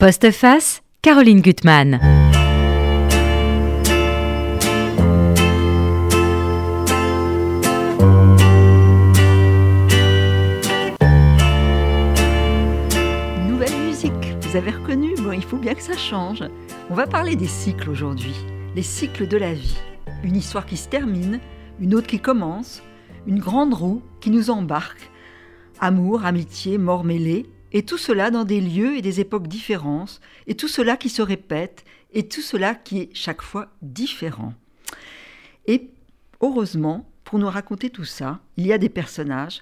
Postface, Caroline Gutmann. Nouvelle musique, vous avez reconnu? Bon, il faut bien que ça change. On va parler des cycles aujourd'hui, les cycles de la vie. Une histoire qui se termine, une autre qui commence, une grande roue qui nous embarque. Amour, amitié, mort mêlée, et tout cela dans des lieux et des époques différentes, et tout cela qui se répète, et tout cela qui est chaque fois différent. Et heureusement, pour nous raconter tout ça, il y a des personnages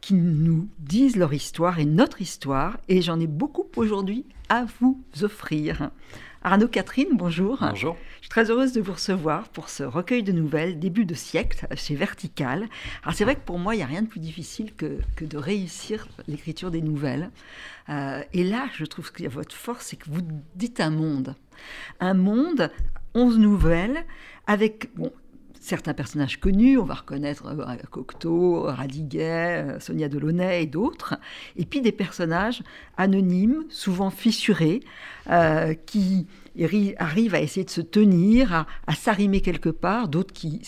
qui nous disent leur histoire et notre histoire, et j'en ai beaucoup aujourd'hui à vous offrir. Arnaud Catherine, bonjour. Bonjour. Je suis très heureuse de vous recevoir pour ce recueil de nouvelles, début de siècle, chez Vertical. Alors c'est vrai que pour moi, il n'y a rien de plus difficile que, que de réussir l'écriture des nouvelles. Euh, et là, je trouve que votre force, c'est que vous dites un monde. Un monde, 11 nouvelles, avec, bon, certains personnages connus, on va reconnaître euh, Cocteau, Radiguet, euh, Sonia Delaunay et d'autres, et puis des personnages anonymes, souvent fissurés, euh, qui arrivent à essayer de se tenir, à, à s'arrimer quelque part, d'autres qui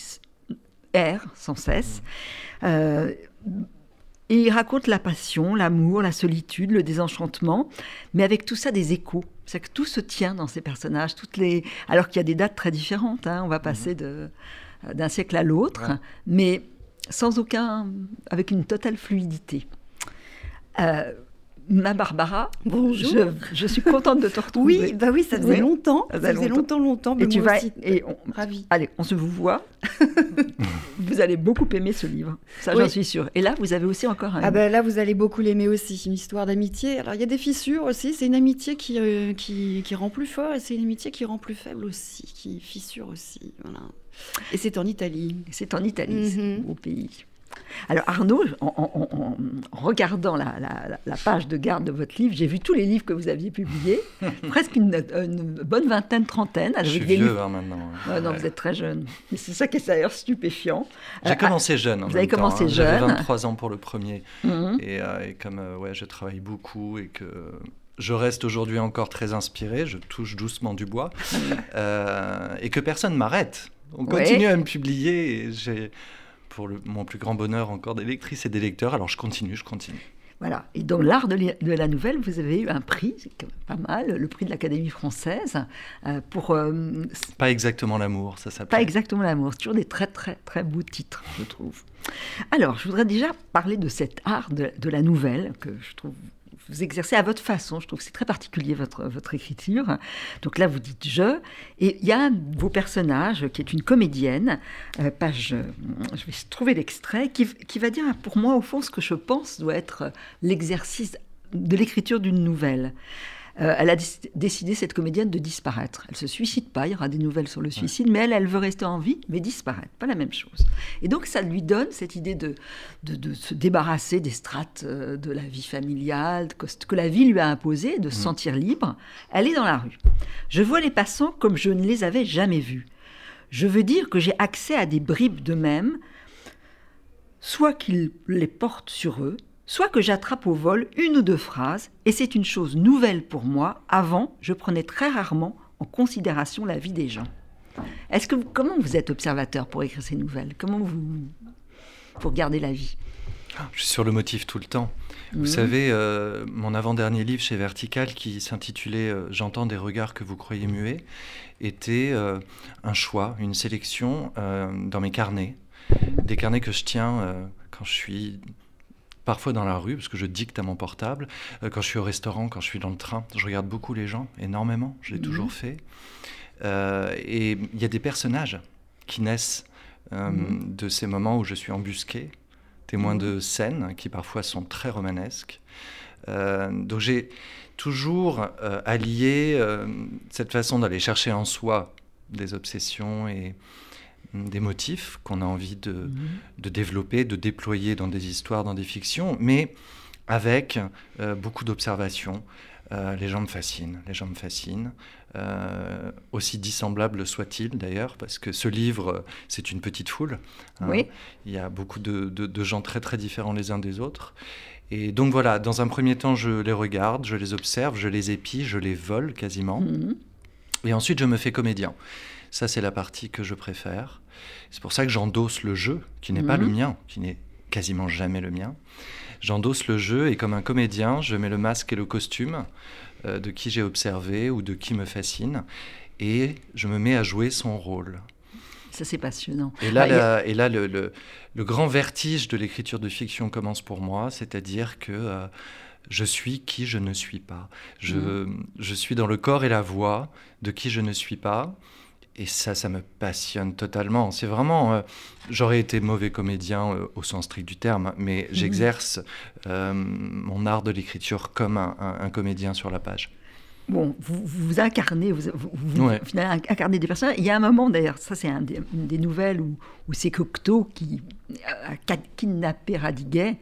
errent sans cesse. Euh, et ils racontent la passion, l'amour, la solitude, le désenchantement, mais avec tout ça des échos. C'est que tout se tient dans ces personnages, toutes les... alors qu'il y a des dates très différentes. Hein. On va passer de d'un siècle à l'autre, ouais. mais sans aucun, avec une totale fluidité. Euh, ma Barbara, bonjour. Je, je, suis contente de te retrouver. Oui, bah oui, ça faisait oui. longtemps. Ça faisait longtemps, longtemps. et tu vas, aussi, et on, ravi. Allez, on se vous voit. vous allez beaucoup aimer ce livre, ça oui. j'en suis sûre. Et là, vous avez aussi encore un. Ah ben là, vous allez beaucoup l'aimer aussi. Une histoire d'amitié. Alors il y a des fissures aussi. C'est une amitié qui, euh, qui, qui rend plus fort et c'est une amitié qui rend plus faible aussi, qui fissure aussi. Voilà. Et c'est en Italie. C'est en Italie, mm -hmm. au pays. Alors Arnaud, en, en, en, en regardant la, la, la, page de garde de votre livre, j'ai vu tous les livres que vous aviez publiés, presque une, une, bonne vingtaine, trentaine. Je suis des vieux livres... hein, maintenant. Ouais, non, vous êtes très jeune. Mais c'est ça qui est d'ailleurs stupéfiant. J'ai euh, commencé jeune. Vous avez commencé hein. jeune. J'avais 23 ans pour le premier. Mm -hmm. -hmm. et, euh, et, comme euh, ouais, je travaille beaucoup et que je reste aujourd'hui encore très inspiré, je touche doucement du bois, euh, et que personne m'arrête. On continue ouais. à me publier et j'ai, pour le, mon plus grand bonheur, encore des lectrices et des lecteurs. Alors je continue, je continue. Voilà. Et dans l'art de, de, la nouvelle, vous avez eu un prix, pas mal, le prix de l'Académie française euh, pour. Euh, pas exactement l'amour, ça s'appelle. Pas exactement l'amour. C'est toujours des très très très beaux titres, je trouve. Alors, je voudrais déjà parler de cet art de, de la nouvelle que je trouve vous exercez à votre façon. Je trouve que c'est très particulier votre, votre écriture. Donc là, vous dites je. Et il y a vos personnages qui est une comédienne, euh, page, je vais trouver l'extrait, qui, qui va dire pour moi, au fond, ce que je pense doit être l'exercice de l'écriture d'une nouvelle. Euh, elle a décidé, cette comédienne, de disparaître. Elle ne se suicide pas, il y aura des nouvelles sur le suicide, ouais. mais elle, elle veut rester en vie, mais disparaître. Pas la même chose. Et donc, ça lui donne cette idée de, de, de se débarrasser des strates euh, de la vie familiale, que, que, la vie lui a imposé, de se mmh. sentir libre. Elle est dans la rue. Je vois les passants comme je ne les avais jamais vus. Je veux dire que j'ai accès à des bribes d'eux-mêmes, soit qu'ils les portent sur eux, soit que j'attrape au vol une ou deux phrases, et c'est une chose nouvelle pour moi. Avant, je prenais très rarement en considération la vie des gens. Est-ce que vous, comment vous êtes observateur pour écrire ces nouvelles? Comment vous, vous regardez la vie? Je suis sur le motif tout le temps. Mmh. Vous savez, euh, mon avant-dernier livre chez Vertical, qui s'intitulait euh, J'entends des regards que vous croyez muets, était euh, un choix, une sélection dans mes carnets, des carnets que je tiens quand je suis parfois dans la rue, parce que je dicte à mon portable. Euh, quand je suis au restaurant, quand je suis dans le train, je regarde beaucoup les gens, énormément, je l'ai mmh. toujours fait. Euh, et il y a des personnages qui naissent euh, mmh. de ces moments où je suis embusqué, témoin mmh. de scènes qui parfois sont très romanesques. Euh, donc j'ai toujours allié cette façon d'aller chercher en soi des obsessions et des motifs qu'on a envie de, mmh. de, développer, de déployer dans des histoires, dans des fictions, mais avec euh, beaucoup d'observations. Euh, les gens me fascinent, les gens me fascinent, euh, aussi dissemblable soit-il d'ailleurs, parce que ce livre, c'est une petite foule. Hein. Oui. Il y a beaucoup de, de, de, gens très très différents les uns des autres. Et donc voilà, dans un premier temps, je les regarde, je les observe, je les épie, je les vole quasiment. Mhm. Et ensuite, je me fais comédien. Ça, c'est la partie que je préfère. C'est pour ça que j'endosse le jeu, qui n'est pas Mhm. le mien, qui n'est quasiment jamais le mien. J'endosse le jeu et comme un comédien, je mets le masque et le costume euh, de qui j'ai observé ou de qui me fascine. Et je me mets à jouer son rôle. Ça, c'est passionnant. Et là, Ah, a- la- et là le, le- le grand vertige de l'écriture de fiction commence pour moi, c'est-à-dire que euh, je suis qui je ne suis pas. Je, Mhm. je suis dans le corps et la voix de qui je ne suis pas. Et ça, ça me passionne totalement. C'est vraiment... euh, J'aurais été mauvais comédien euh, au sens strict du terme, mais Mhm. j'exerce euh, mon art de l'écriture comme un- un- un comédien sur la page. Bon, vous, vous incarnez, vous, vous- vous- Ouais. finalement incarnez des personnages. Il y a un moment, d'ailleurs, ça c'est un des- une des nouvelles où, où c'est Cocteau qui a kidnappé Radiguet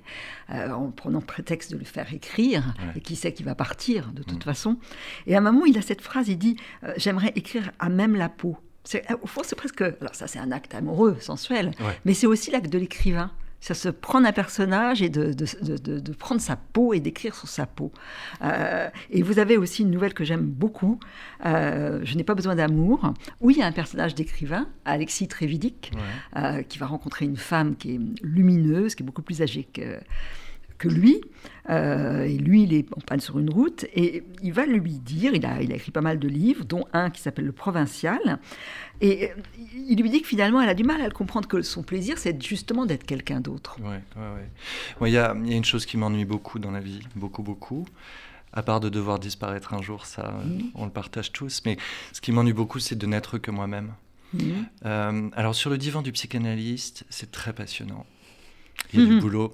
euh, en prenant prétexte de le faire écrire, Ouais. et qui sait qu'il va partir de toute Mm. façon. Et à un moment, il a cette phrase, il dit euh, J'aimerais écrire à même la peau. C'est- Au fond, c'est presque. Alors, ça, c'est un acte amoureux, sensuel, Ouais. mais c'est aussi l'acte de l'écrivain. Ça se prendre un personnage et de, de- de- prendre sa peau et d'écrire sur sa peau. Euh, et vous avez aussi une nouvelle que j'aime beaucoup, euh, Je n'ai pas besoin d'amour, où il y a un personnage d'écrivain, Alexis Trévidic, Ouais. euh, qui va rencontrer une femme qui est lumineuse, qui est beaucoup plus âgée que, que lui. Et lui, il est en panne sur une route, et il va lui dire, il a, il a écrit pas mal de livres, dont un qui s'appelle Le Provincial, et euh, il lui dit que finalement, elle a du mal à le comprendre, que son plaisir, c'est justement d'être quelqu'un d'autre. Ouais, ouais. Moi, il y a, il y a une chose qui m'ennuie beaucoup dans la vie, beaucoup, beaucoup. À part de devoir disparaître un jour, ça, Mhm. on le partage tous. Mais ce qui m'ennuie beaucoup, c'est de n'être que moi-même. Mhm. Euh, alors, sur le divan du psychanalyste, c'est très passionnant. Il y a du Mhm. boulot,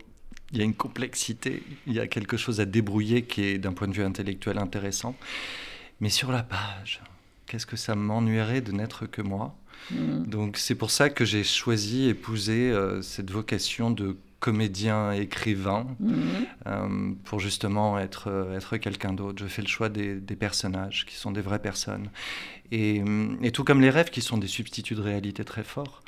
il y a une complexité, il y a quelque chose à débrouiller qui est, d'un point de vue intellectuel, intéressant. Mais sur la page, qu'est-ce que ça m'ennuierait de n'être que moi Mhm. donc c'est pour ça que j'ai choisi, épousé euh, cette vocation de comédien écrivain Mhm. euh, pour justement être, euh, être quelqu'un d'autre. Je fais le choix des, des personnages qui sont des vraies personnes. Et, hum, et tout comme les rêves qui sont des substituts de réalité très forts.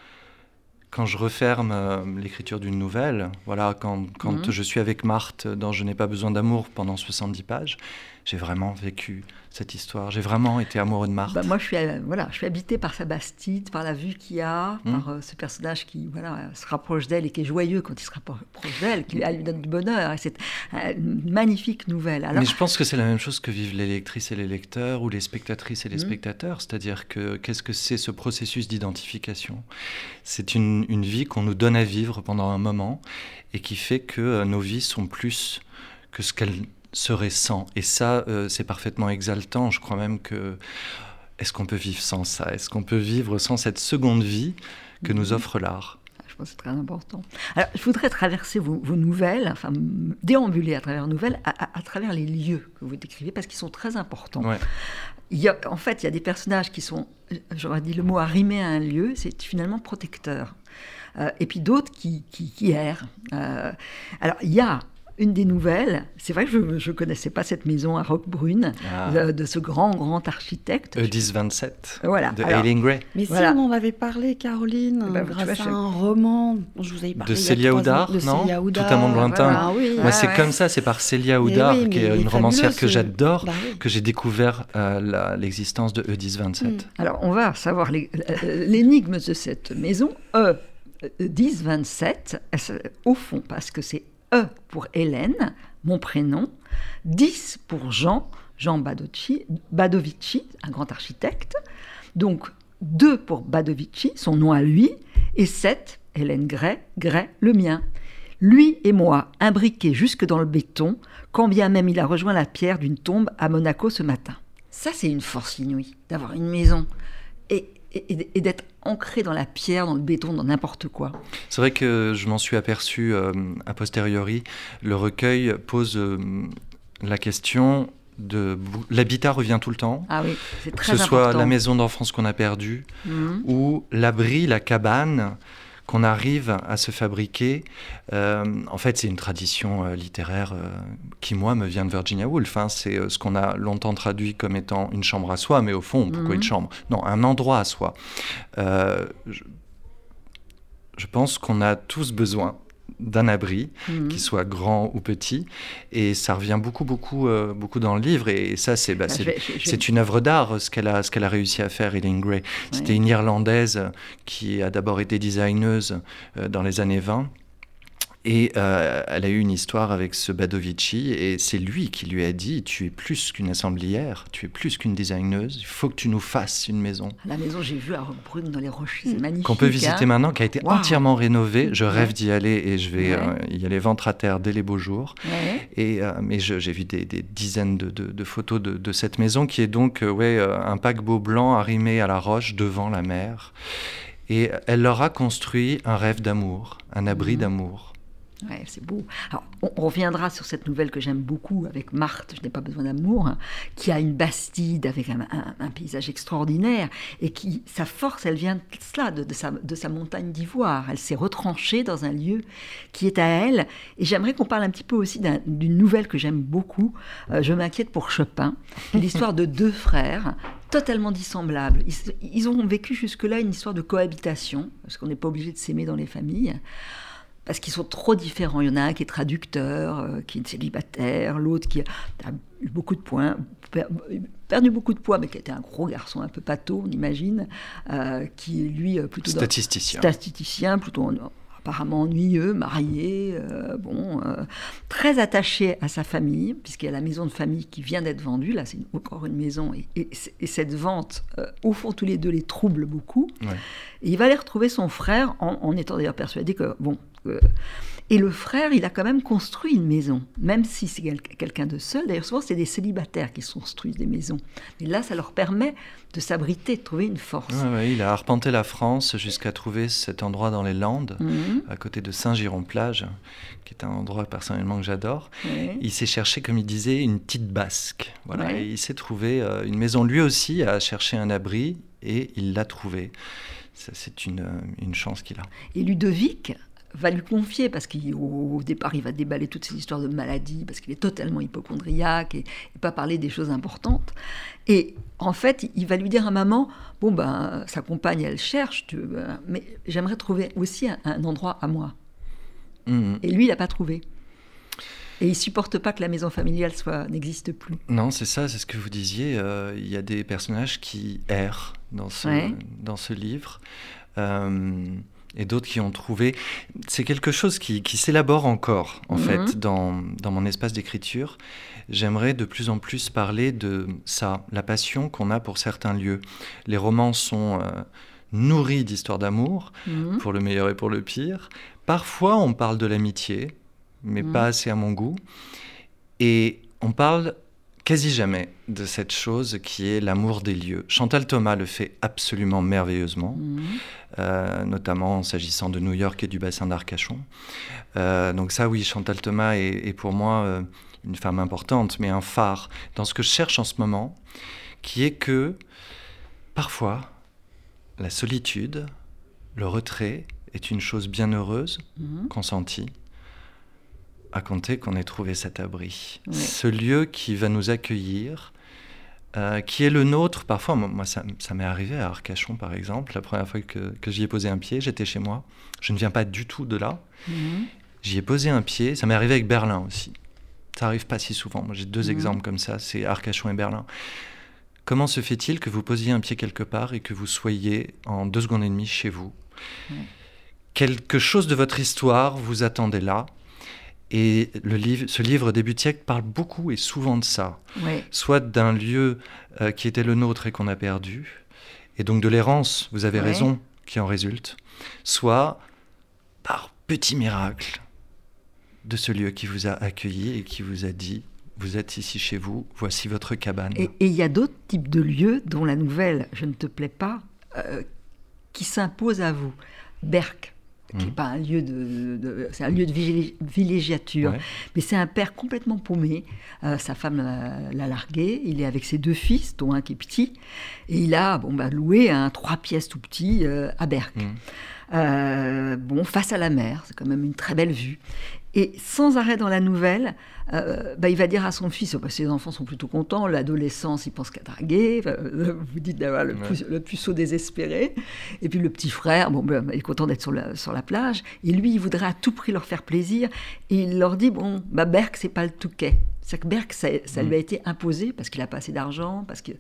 Quand je referme euh, l'écriture d'une nouvelle, voilà, quand, quand je suis avec Marthe dans Je n'ai pas besoin d'amour pendant 70 pages, j'ai vraiment vécu cette histoire. J'ai vraiment été amoureux de Marthe. Bah, moi, je suis, euh, voilà, je suis habitée par sa bastide, par la vue qu'il y a, Mm. par euh, ce personnage qui voilà, se rapproche d'elle et qui est joyeux quand il se rapproche d'elle, qui elle lui donne du bonheur. Et c'est euh, une magnifique nouvelle. Alors, Mais je pense que c'est la même chose que vivent les lectrices et les lecteurs ou les spectatrices et les Mhm. spectateurs. C'est-à-dire que qu'est-ce que c'est ce processus d'identification? C'est une, une vie qu'on nous donne à vivre pendant un moment et qui fait que nos vies sont plus que ce qu'elles seraient sans. Et ça, euh, c'est parfaitement exaltant. Je crois même que est-ce qu'on peut vivre sans ça? Est-ce qu'on peut vivre sans cette seconde vie que nous Mhm. offre l'art? Je pense que c'est très important. Alors, je voudrais traverser vos, vos nouvelles, enfin, déambuler à travers nouvelles, à, à- à travers les lieux que vous décrivez, parce qu'ils sont très importants. Ouais. Il y a, en fait, il y a des personnages qui sont, j'aurais dit le mot arrimer à un lieu, c'est finalement protecteur. Euh, et puis d'autres qui, qui, qui errent. Euh, alors, il y a une des nouvelles, c'est vrai que je ne connaissais pas cette maison à Roquebrune, Ah. de, de ce grand, grand architecte. E10 27 Voilà. de Aileen Gray. Mais Voilà. si on en avait parlé, Caroline, vois, grâce je- à un roman dont je vous avais parlé. De Célia Oudard, non Célia Oudard. Tout un monde lointain. Ah oui. Moi, c'est ouais. comme ça, c'est par Célia Oudard, oui, qui est une romancière fabuleux, que j'adore, Bah oui. que j'ai découvert euh, l'existence de E10 27. Mm. Alors, on va savoir euh, l'énigme de cette maison. E, 10, 27, elle se- au fond, parce que c'est E pour Hélène, mon prénom, 10 pour Jean, Jean Badovici, Badovici, un grand architecte, donc 2 pour Badovici, son nom à lui, et 7, Hélène Gray, Gray, le mien. Lui et moi, imbriqués jusque dans le béton, quand bien même il a rejoint la pierre d'une tombe à Monaco ce matin. Ça, c'est une force inouïe, d'avoir une maison et, et- et d'être ancré dans la pierre, dans le béton, dans n'importe quoi. C'est vrai que je m'en suis aperçu euh, a posteriori. Le recueil pose euh, la question de l'habitat revient tout le temps. Ah oui, c'est Que très ce soit la maison d'enfance qu'on a perdue Mhm. ou l'abri, la cabane qu'on arrive à se fabriquer. Euh, en fait, c'est une tradition euh, littéraire euh, qui, moi, me vient de Virginia Woolf. hein. C'est ce qu'on a longtemps traduit comme étant une chambre à soi, mais au fond, pourquoi Mhm. une chambre? Non, un endroit à soi. Je, je pense qu'on a tous besoin d'un abri, Mhm. qu'il soit grand ou petit. Et ça revient beaucoup, beaucoup, euh, beaucoup dans le livre. Et ça, c'est bah, je c'est une œuvre d'art, ce qu'elle a, qu'elle a réussi à faire, Eileen Gray. C'était une Irlandaise qui a d'abord été designeuse euh, dans les années 20. Et euh, elle a eu une histoire avec ce Badovici, et c'est lui qui lui a dit Tu es plus qu'une assemblière, tu es plus qu'une designeuse, il faut que tu nous fasses une maison. La maison, j'ai vu à Roquebrune dans les Rochers, c'est magnifique. Qu'on peut visiter hein. maintenant, qui a été entièrement rénovée. Je rêve Ouais. d'y aller et je vais Ouais. euh, y aller ventre à terre dès les beaux jours. Ouais. Et, euh, mais je- j'ai vu des, des dizaines de, de- de photos de, de cette maison qui est donc euh, ouais, un paquebot blanc arrimé à la roche devant la mer. Et elle leur a construit un rêve d'amour, un abri Mhm. d'amour. Ouais, c'est beau. Alors, on, on reviendra sur cette nouvelle que j'aime beaucoup avec Marthe, Je n'ai pas besoin d'amour, hein, qui a une bastide avec un, un- un paysage extraordinaire et qui, sa force, elle vient de cela, de, de sa, de sa montagne d'ivoire. Elle s'est retranchée dans un lieu qui est à elle. Et j'aimerais qu'on parle un petit peu aussi d'un- d'une nouvelle que j'aime beaucoup. Euh, je m'inquiète pour Chopin, l'histoire de deux frères totalement dissemblables. Ils, se- ils ont vécu jusque-là une histoire de cohabitation, parce qu'on n'est pas obligé de s'aimer dans les familles parce qu'ils sont trop différents. Il y en a un qui est traducteur, euh, qui est célibataire, l'autre qui a, eu beaucoup de points, per- perdu beaucoup de poids, mais qui était un gros garçon un peu pâteau, on imagine, euh, qui lui euh, plutôt dans- Statisticien. statisticien, plutôt en- apparemment ennuyeux, marié, euh, bon, euh, très attaché à sa famille, puisqu'il y a la maison de famille qui vient d'être vendue. Là, c'est encore une maison, et, et- et cette vente, euh, au fond, tous les deux les trouble beaucoup. Ouais. Et il va aller retrouver son frère en, en étant d'ailleurs persuadé que, bon, et le frère, il a quand même construit une maison, même si c'est quel- quelqu'un de seul. D'ailleurs, souvent, c'est des célibataires qui se construisent des maisons. Mais là, ça leur permet de s'abriter, de trouver une force. Ouais, ouais, il a arpenté la France jusqu'à trouver cet endroit dans les Landes, Mhm. à côté de Saint-Giron-Plage, qui est un endroit personnellement que j'adore. Ouais. Il s'est cherché, comme il disait, une petite basque. Voilà, et il s'est trouvé euh, une maison. Lui aussi a cherché un abri et il l'a trouvé. C'est une, euh, une chance qu'il a. Et Ludovic va lui confier, parce qu'au au départ, il va déballer toutes ces histoires de maladies, parce qu'il est totalement hypochondriaque et, et pas parler des choses importantes. Et en fait, il va lui dire à maman, bon ben, sa compagne, elle cherche, tu mais j'aimerais trouver aussi un, un endroit à moi. Mhm. Et lui, il n'a pas trouvé. Et il supporte pas que la maison familiale soit n'existe plus. Non, c'est ça, c'est ce que vous disiez. euh, Il y a des personnages qui errent dans ce, Ouais. dans ce livre. euh, et d'autres qui ont trouvé. C'est quelque chose qui, qui s'élabore encore, en Mhm. fait, dans, dans mon espace d'écriture. J'aimerais de plus en plus parler de ça, la passion qu'on a pour certains lieux. Les romans sont euh, nourris d'histoires d'amour, Mhm. pour le meilleur et pour le pire. Parfois, on parle de l'amitié, mais Mhm. pas assez à mon goût. Et on parle quasi jamais de cette chose qui est l'amour des lieux. Chantal Thomas le fait absolument merveilleusement, Mhm. euh, notamment s'agissant de New York et du bassin d'Arcachon. Euh, donc ça, oui, Chantal Thomas est, est pour moi euh, une femme importante, mais un phare dans ce que je cherche en ce moment, qui est que parfois, la solitude, le retrait est une chose bien heureuse, Mhm. consentie, à compter qu'on ait trouvé cet abri. Ce lieu qui va nous accueillir, euh, qui est le nôtre. Parfois, moi, ça, ça m'est arrivé à Arcachon, par exemple. La première fois que, que j'y ai posé un pied, j'étais chez moi. Je ne viens pas du tout de là. Mhm. J'y ai posé un pied. Ça m'est arrivé avec Berlin aussi. Ça arrive pas si souvent. Moi, j'ai deux Mhm. exemples comme ça. C'est Arcachon et Berlin. Comment se fait-il que vous posiez un pied quelque part et que vous soyez en deux secondes et demie chez vous? Quelque chose de votre histoire vous attendait là. Et le livre, ce livre Début de siècle parle beaucoup et souvent de ça. Ouais. Soit d'un lieu euh, qui était le nôtre et qu'on a perdu, et donc de l'errance, vous avez Ouais. raison, qui en résulte. Soit par petit miracle de ce lieu qui vous a accueilli et qui vous a dit vous êtes ici chez vous, voici votre cabane. Et et il y a d'autres types de lieux dont la nouvelle Je ne te plais pas euh, qui s'impose à vous. Berck, qui n'est Mhm. pas un lieu de, de- c'est un lieu de villégiature, Ouais. mais c'est un père complètement paumé. Euh, sa femme l'a l'a largué. Il est avec ses deux fils, dont un qui est petit, et il a bon bah loué un trois pièces tout petit euh, à Berck. Mhm. Euh, bon, face à la mer, c'est quand même une très belle vue. Et sans arrêt dans la nouvelle, euh, bah, il va dire à son fils, oh, bah, ses enfants sont plutôt contents, l'adolescence, il pense qu'à draguer, euh, vous dites d'avoir le, ouais. puceau désespéré, et puis le petit frère, bon, bah, il est content d'être sur la, sur la plage, et lui, il voudrait à tout prix leur faire plaisir, et il leur dit, bon, bah, Berck, c'est pas le Touquet. C'est que Berck, ça, ça, lui a mm. été imposé parce qu'il n'a pas assez d'argent, parce qu'il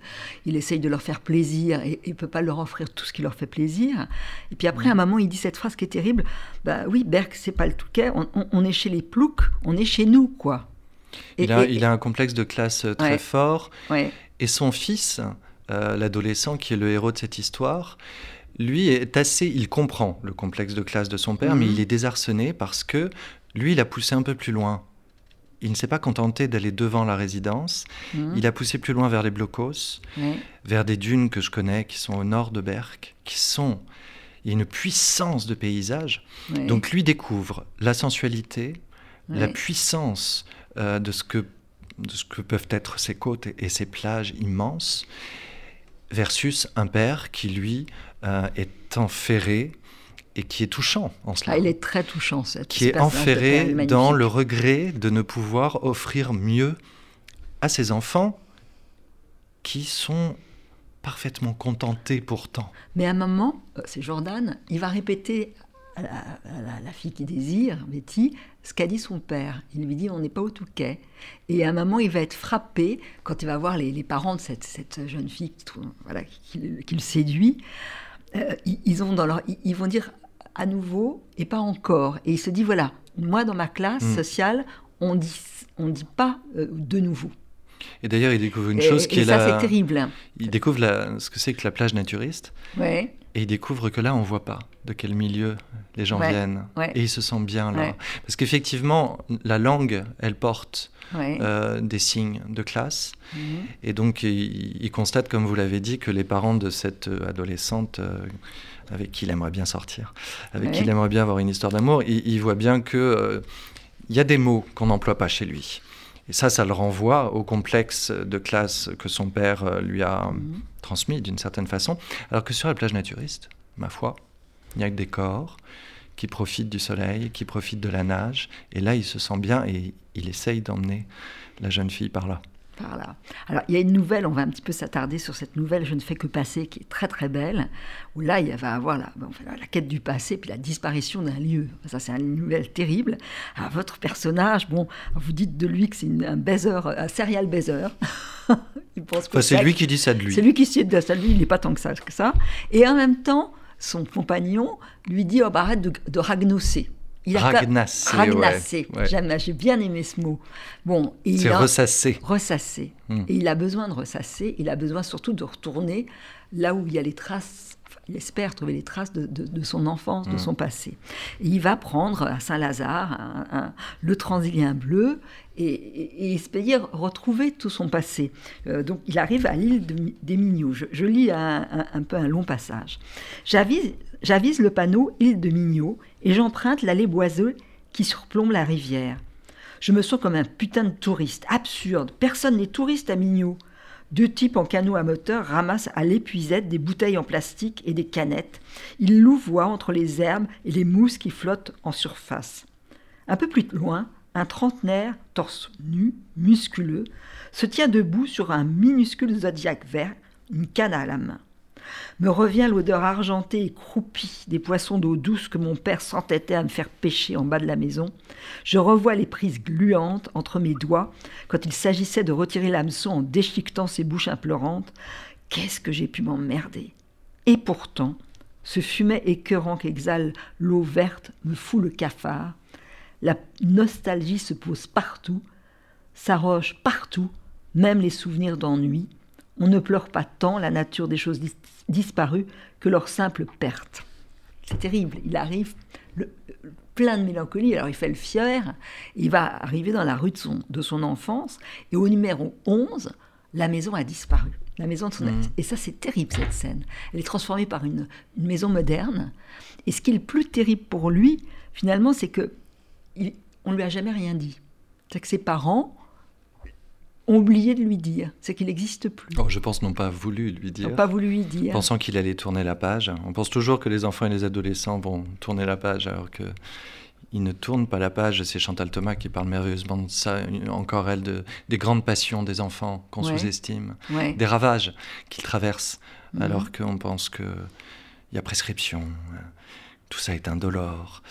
essaye de leur faire plaisir et il ne peut pas leur offrir tout ce qui leur fait plaisir. Et puis après, à un mm. moment, il dit cette phrase qui est terrible Bah oui, Berck, c'est pas le Touquet, on, on, on est chez les ploucs, on est chez nous, quoi. Il, a, il, a, un complexe de classe euh, très fort. Et son fils, euh, l'adolescent qui est le héros de cette histoire, lui est assez. Il comprend le complexe de classe de son père, mais mhm. il est désarçonné parce que lui, il a poussé un peu plus loin. Il ne s'est pas contenté d'aller devant la résidence. Mhm. Il a poussé plus loin vers les blocos, vers des dunes que je connais qui sont au nord de Berck, qui sont. Il y a une puissance de paysage. Donc lui découvre la sensualité, la puissance euh, de, ce que, de ce que peuvent être ces côtes et, ces plages immenses, versus un père qui, lui, euh, est enferré et qui est touchant en cela. Ah, il est très touchant, cette Qui est enferré dans le regret de ne pouvoir offrir mieux à ses enfants qui sont parfaitement contentés pourtant. Mais à un moment, euh, c'est Jordan, il va répéter à la, fille qui désire, Betty, ce qu'a dit son père. Il lui dit on n'est pas au Touquet. Et à un moment, il va être frappé quand il va voir les, parents de cette, cette, jeune fille qui, voilà, qui, le séduit. Euh, ils, ont dans leur, ils vont dire à nouveau et pas encore. Et il se dit voilà, moi dans ma classe mm. sociale, on dit, on dit pas euh, de nouveau. Et d'ailleurs, il découvre une chose qui est ça, la. c'est terrible. Il découvre la, ce que c'est que la plage naturiste. Ouais. Et il découvre que là, on voit pas de quel milieu les gens viennent. Et il se sent bien là. Parce qu'effectivement, la langue, elle porte euh, des signes de classe. Mhm. Et donc, il, constate, comme vous l'avez dit, que les parents de cette euh, adolescente euh, avec qui il aimerait bien sortir, avec qui il aimerait bien avoir une histoire d'amour, il, il, voit bien que il y a des mots qu'on n'emploie pas chez lui. Et ça, ça le renvoie au complexe de classe que son père lui a mhm. transmis d'une certaine façon. Alors que sur la plage naturiste, ma foi, il n'y a que des corps qui profitent du soleil, qui profitent de la nage. Et là, il se sent bien et il essaye d'emmener la jeune fille par là. Par là. Alors, il y a une nouvelle, on va un petit peu s'attarder sur cette nouvelle Je ne fais que passer, qui est très très belle, où là, il va avoir la, la quête du passé, puis la disparition d'un lieu. Ça, c'est une nouvelle terrible. Alors, votre personnage, bon, vous dites de lui que c'est un baiser, un serial baiser. c'est lui qui dit ça de lui. C'est lui qui dit ça de lui, il n'est pas tant que ça, que ça. Et en même temps, son compagnon lui dit oh, bah, arrête de, de ragnosser. Il a ragnasser. J'ai bien aimé ce mot. Bon, c'est ressasser. Ressasser. Hmm. Et il a besoin de ressasser. Il a besoin surtout de retourner là où il y a les traces. Il espère trouver les traces de, de, son enfance, de hmm. son passé. Et il va prendre à Saint-Lazare le Transilien bleu et, espérer retrouver tout son passé. Euh, donc il arrive à l'île des Mignots. Je, lis un, un, peu un long passage. J'avise le panneau île de Mignots et j'emprunte l'allée boiseuse qui surplombe la rivière. Je me sens comme un putain de touriste, absurde. Personne n'est touriste à Mignots. Deux types en canot à moteur ramassent à l'épuisette des bouteilles en plastique et des canettes. Ils louvoient entre les herbes et les mousses qui flottent en surface. Un peu plus loin, un trentenaire, torse nu, musculeux, se tient debout sur un minuscule zodiaque vert, une canne à la main. Me revient l'odeur argentée et croupie des poissons d'eau douce que mon père s'entêtait à me faire pêcher en bas de la maison. Je revois les prises gluantes entre mes doigts quand il s'agissait de retirer l'hameçon en déchiquetant ses bouches implorantes. Qu'est-ce que j'ai pu m'emmerder Et pourtant, ce fumet écœurant qu'exhale l'eau verte me fout le cafard. La nostalgie se pose partout, s'arroge partout, même les souvenirs d'ennui. On ne pleure pas tant la nature des choses disparues que leur simple perte. C'est terrible. Il arrive le, plein de mélancolie. Alors il fait le fier. Il va arriver dans la rue de son, de son enfance. Et au numéro 11, la maison a disparu. La maison de son mmh. Et ça, c'est terrible, cette scène. Elle est transformée par une, une, maison moderne. Et ce qui est le plus terrible pour lui, finalement, c'est que on ne lui a jamais rien dit. C'est que ses parents ont oublié de lui dire. C'est qu'il n'existe plus. Oh, je pense n'ont pas voulu lui dire. N'ont pas voulu lui dire. Pensant qu'il allait tourner la page. On pense toujours que les enfants et les adolescents vont tourner la page alors que il ne tourne pas la page. C'est Chantal Thomas qui parle merveilleusement de ça, encore elle, de, des grandes passions des enfants qu'on sous-estime, des ravages qu'ils traversent, mhm. alors qu'on pense qu'il y a prescription. Tout ça est indolore.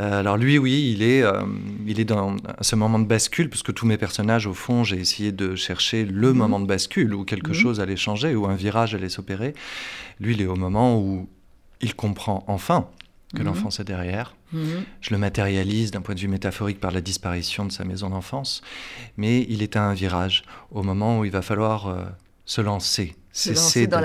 Euh, alors lui, oui, il est, euh, il est dans ce moment de bascule, puisque tous mes personnages, au fond, j'ai essayé de chercher le mhm. moment de bascule, où quelque mhm. chose allait changer, où un virage allait s'opérer. Lui, il est au moment où il comprend enfin que mhm. l'enfance est derrière. Je le matérialise d'un point de vue métaphorique par la disparition de sa maison d'enfance, mais il est à un virage, au moment où il va falloir euh, se lancer. Se lancer dans.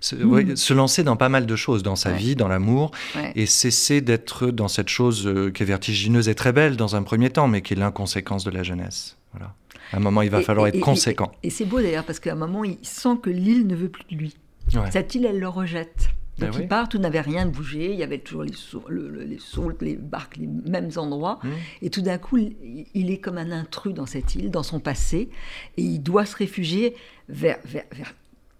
Se, mhm. se, lancer dans pas mal de choses, dans sa vie, dans l'amour, et cesser d'être dans cette chose euh, qui est vertigineuse et très belle dans un premier temps, mais qui est l'inconséquence de la jeunesse. Voilà. À un moment, il va falloir être conséquent. Et, c'est beau d'ailleurs, parce qu'à un moment, il sent que l'île ne veut plus de lui. Cette île, elle le rejette. Donc ben il part, tout n'avait rien bougé, il y avait toujours les, les sautes, les barques, les mêmes endroits. Mmh. Et tout d'un coup, il, est comme un intrus dans cette île, dans son passé, et il doit se réfugier vers, vers, vers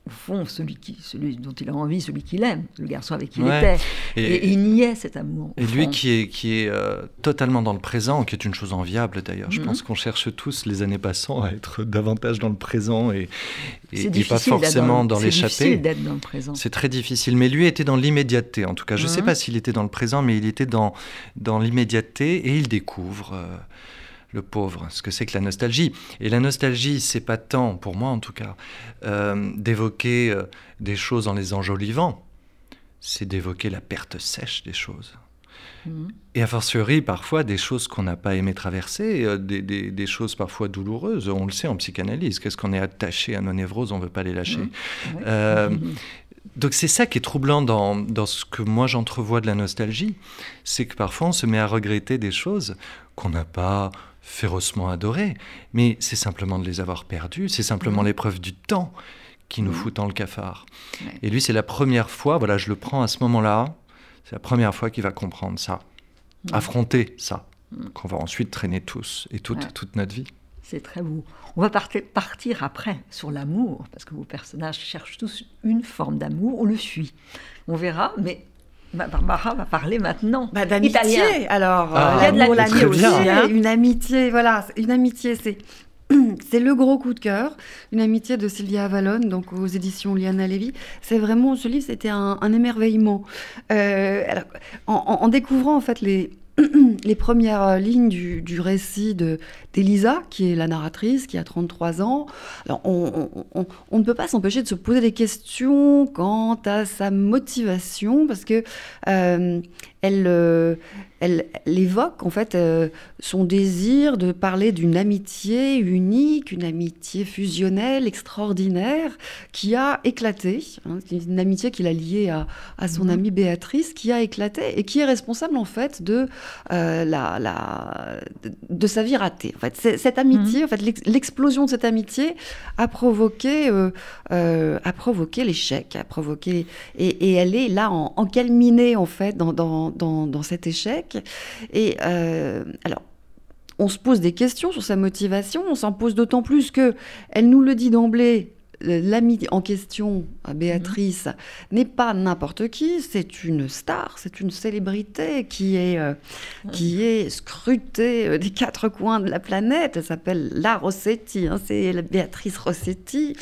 au fond, celui, qui, celui dont il a envie, celui qu'il aime, le garçon avec qui il était. Et, il y est, cet amour. Et lui qui est, qui est euh, totalement dans le présent, qui est une chose enviable d'ailleurs. Je mhm. pense qu'on cherche tous, les années passant, à être davantage dans le présent et, et, pas forcément dans, l'échappée. C'est difficile d'être dans le présent. C'est très difficile. Mais lui était dans l'immédiateté, en tout cas. Je ne sais mhm. pas s'il était dans le présent, mais il était dans, dans l'immédiateté et il découvre. Euh, le pauvre, ce que c'est que la nostalgie. Et la nostalgie, c'est pas tant, pour moi en tout cas, euh, d'évoquer euh, des choses en les enjolivant, c'est d'évoquer la perte sèche des choses. Mhm. Et a fortiori, parfois, des choses qu'on n'a pas aimé traverser, euh, des, choses parfois douloureuses. On le sait en psychanalyse, qu'est-ce qu'on est attaché à nos névroses, on ne veut pas les lâcher. Mhm. donc c'est ça qui est troublant dans, dans ce que moi j'entrevois de la nostalgie, c'est que parfois on se met à regretter des choses qu'on n'a pas férocement adoré, mais c'est simplement de les avoir perdus, c'est simplement mmh. l'épreuve du temps qui nous mmh. fout dans le cafard. Et lui, c'est la première fois, voilà, je le prends à ce moment-là, c'est la première fois qu'il va comprendre ça, mmh. affronter ça, qu'on va ensuite traîner tous et toute, toute notre vie. C'est très beau. On va partir après sur l'amour, parce que vos personnages cherchent tous une forme d'amour, on le suit. On verra, mais Barbara va parler maintenant. Bah, d'amitié, alors. Ah, euh, il y a de l'amitié aussi. Hein. Une amitié, voilà. Une amitié, c'est. C'est le gros coup de cœur, une amitié de Sylvia Avalon, donc aux éditions Liana Levy. C'est vraiment, ce livre, c'était un, émerveillement. Euh, en, découvrant en fait les, les premières lignes du, récit d'Elisa, qui est la narratrice, qui a 33 ans, alors on, on, ne peut pas s'empêcher de se poser des questions quant à sa motivation, parce que euh, elle, euh, elle, évoque en fait euh, son désir de parler d'une amitié unique, une amitié fusionnelle, extraordinaire, qui a éclaté, hein, une amitié qu'il a liée à, son mhm. amie Béatrice, qui a éclaté et qui est responsable en fait de, euh, la, la, de, sa vie ratée. En fait, cette amitié, mhm. en fait, l'explosion de cette amitié a provoqué, a provoqué l'échec, a provoqué et, elle est là en, en en fait dans, dans dans, cet échec. Et euh, alors, on se pose des questions sur sa motivation, on s'en pose d'autant plus que elle nous le dit d'emblée, l'ami en question, Béatrice, mhm. n'est pas n'importe qui, c'est une star, c'est une célébrité qui est, euh, qui est scrutée euh, des quatre coins de la planète. Elle s'appelle la Rossetti, hein, c'est la Béatrice Rossetti.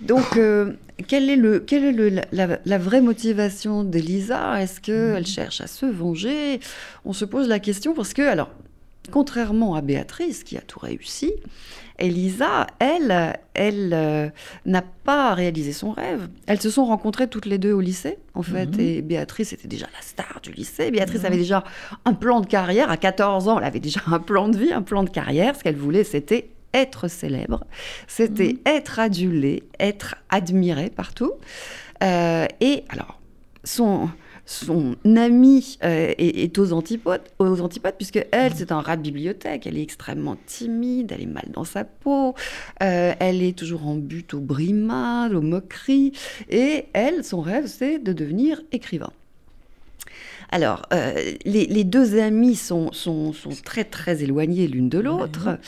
Donc, euh, quelle est, le, quelle est le, la, vraie motivation d'Elisa? Est-ce qu'elle mhm. cherche à se venger? On se pose la question parce que, alors, contrairement à Béatrice, qui a tout réussi, Elisa, elle, elle euh, n'a pas réalisé son rêve. Elles se sont rencontrées toutes les deux au lycée, en fait, mhm. et Béatrice était déjà la star du lycée. Béatrice mhm. avait déjà un plan de carrière. À 14 ans, elle avait déjà un plan de vie, un plan de carrière. Ce qu'elle voulait, c'était être célèbre, c'était mhm. être adulé, être admiré partout. Euh, et alors, son, son amie euh, est, aux antipodes, aux antipodes puisque elle, mhm. c'est un rat de bibliothèque. Elle est extrêmement timide, elle est mal dans sa peau, euh, elle est toujours en but au brimades, aux moqueries. Et elle, son rêve, c'est de devenir écrivain. Alors, euh, les, deux amies sont, sont, sont, très très éloignées l'une de l'autre.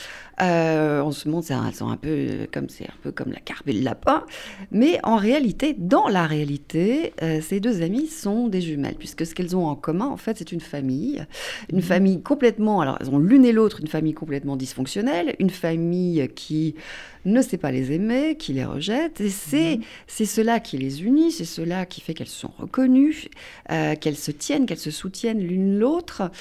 Euh, on se montre, elles sont un peu comme c'est un peu comme la carpe et le lapin, mais en réalité, dans la réalité, euh, ces deux amies sont des jumelles, puisque ce qu'elles ont en commun, en fait, c'est une famille, une mhm. famille complètement. Alors, elles ont l'une et l'autre une famille complètement dysfonctionnelle, une famille qui ne sait pas les aimer, qui les rejette, et c'est mhm. c'est cela qui les unit, c'est cela qui fait qu'elles sont reconnues, euh, qu'elles se tiennent, qu'elles se soutiennent l'une l'autre,